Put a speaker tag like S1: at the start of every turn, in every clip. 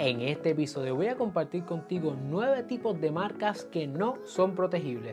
S1: En este episodio voy a compartir contigo nueve tipos de marcas que no son protegibles.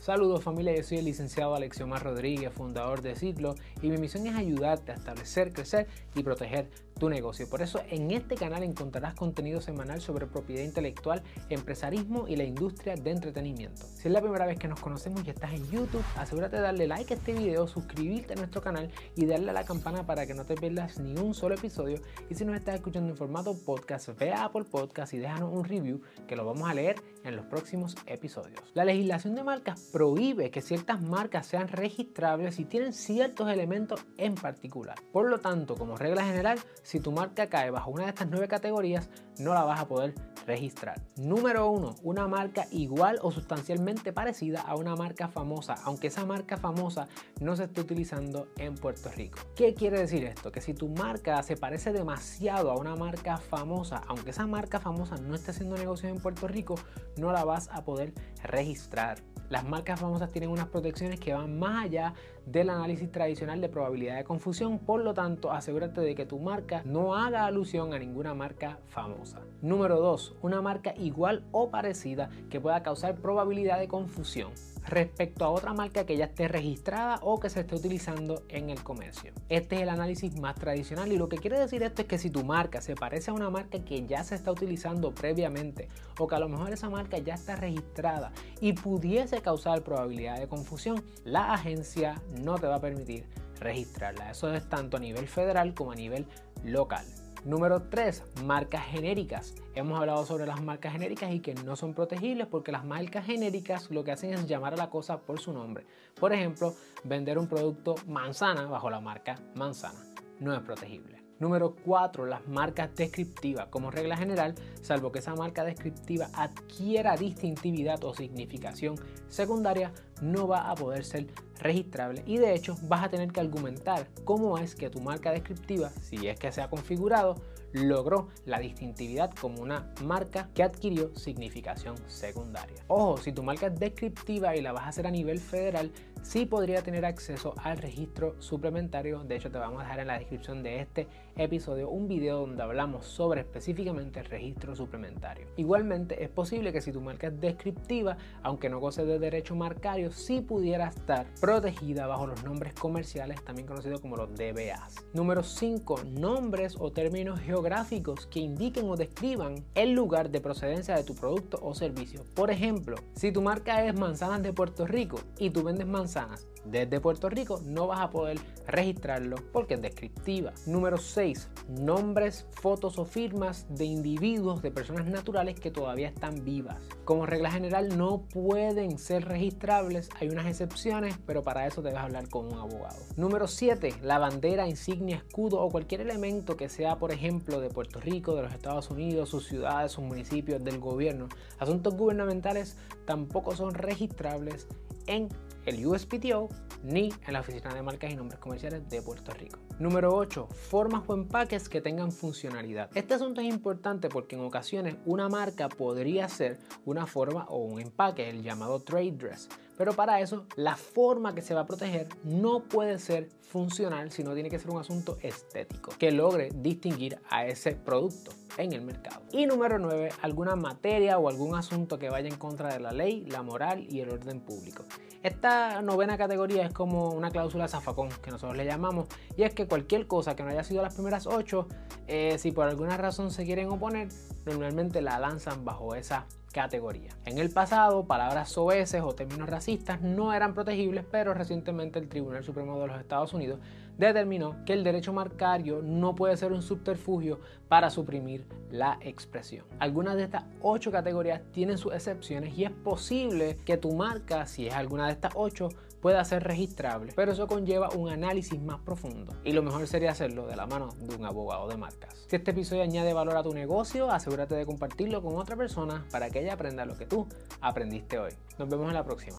S1: Saludos familia, yo soy el licenciado Alexiomar Rodríguez, fundador de Ciclo, y mi misión es ayudarte a establecer, crecer y proteger tu negocio. Por eso en este canal encontrarás contenido semanal sobre propiedad intelectual, empresarismo y la industria de entretenimiento. Si es la primera vez que nos conocemos y estás en YouTube, asegúrate de darle like a este video, suscribirte a nuestro canal y darle a la campana para que no te pierdas ni un solo episodio. Y si nos estás escuchando en formato podcast, ve a Apple Podcast y déjanos un review que lo vamos a leer en los próximos episodios. La legislación de marcas prohíbe que ciertas marcas sean registrables y tienen ciertos elementos en particular. Por lo tanto, como regla general, si tu marca cae bajo una de estas nueve categorías, no la vas a poder registrar. Número uno, una marca igual o sustancialmente parecida a una marca famosa, aunque esa marca famosa no se esté utilizando en Puerto Rico. ¿Qué quiere decir esto? Que si tu marca se parece demasiado a una marca famosa, aunque esa marca famosa no esté haciendo negocios en Puerto Rico, no la vas a poder registrar. Las marcas famosas tienen unas protecciones que van más allá del análisis tradicional de probabilidad de confusión, por lo tanto asegúrate de que tu marca no haga alusión a ninguna marca famosa. Número 2. Una marca igual o parecida que pueda causar probabilidad de confusión respecto a otra marca que ya esté registrada o que se esté utilizando en el comercio. Este es el análisis más tradicional y lo que quiere decir esto es que si tu marca se parece a una marca que ya se está utilizando previamente o que a lo mejor esa marca ya está registrada y pudiese causar probabilidad de confusión, la agencia no te va a permitir registrarla. Eso es tanto a nivel federal como a nivel local. Número 3, marcas genéricas. Hemos hablado sobre las marcas genéricas y que no son protegibles porque las marcas genéricas lo que hacen es llamar a la cosa por su nombre. Por ejemplo, vender un producto manzana bajo la marca manzana. No es protegible. Número 4. Las marcas descriptivas. Como regla general, salvo que esa marca descriptiva adquiera distintividad o significación secundaria, no va a poder ser registrable y de hecho vas a tener que argumentar cómo es que tu marca descriptiva, si es que se ha configurado, logró la distintividad como una marca que adquirió significación secundaria. Ojo, si tu marca es descriptiva y la vas a hacer a nivel federal, sí podría tener acceso al registro suplementario. De hecho, te vamos a dejar en la descripción de este episodio un video donde hablamos sobre específicamente el registro suplementario. Igualmente, es posible que si tu marca es descriptiva, aunque no goce de derecho marcario, sí pudiera estar protegida bajo los nombres comerciales, también conocidos como los DBAs. Número 5. Nombres o términos geográficos que indiquen o describan el lugar de procedencia de tu producto o servicio. Por ejemplo, si tu marca es manzanas de Puerto Rico y tú vendes manzanas desde Puerto Rico, no vas a poder registrarlo porque es descriptiva. Número 6. Nombres, fotos o firmas de individuos, de personas naturales que todavía están vivas. Como regla general no pueden ser registrables, hay unas excepciones, pero para eso debes hablar con un abogado. Número 7. La bandera, insignia, escudo o cualquier elemento que sea, por ejemplo, de Puerto Rico, de los Estados Unidos, sus ciudades, sus municipios, del gobierno. Asuntos gubernamentales tampoco son registrables en el USPTO ni en la Oficina de Marcas y Nombres Comerciales de Puerto Rico. Número 8. Formas o empaques que tengan funcionalidad. Este asunto es importante porque en ocasiones una marca podría ser una forma o un empaque, el llamado trade dress. Pero para eso, la forma que se va a proteger no puede ser funcional, sino tiene que ser un asunto estético que logre distinguir a ese producto en el mercado. Y número 9, alguna materia o algún asunto que vaya en contra de la ley, la moral y el orden público. Esta novena categoría es como una cláusula zafacón que nosotros le llamamos y es que cualquier cosa que no haya sido las primeras 8, eh, si por alguna razón se quieren oponer, normalmente la lanzan bajo esa categoría. En el pasado, palabras soeces o términos no eran protegibles, pero recientemente el Tribunal Supremo de los Estados Unidos determinó que el derecho marcario no puede ser un subterfugio para suprimir la expresión. Algunas de estas ocho categorías tienen sus excepciones y es posible que tu marca, si es alguna de estas ocho, pueda ser registrable, pero eso conlleva un análisis más profundo y lo mejor sería hacerlo de la mano de un abogado de marcas. Si este episodio añade valor a tu negocio, asegúrate de compartirlo con otra persona para que ella aprenda lo que tú aprendiste hoy. Nos vemos en la próxima.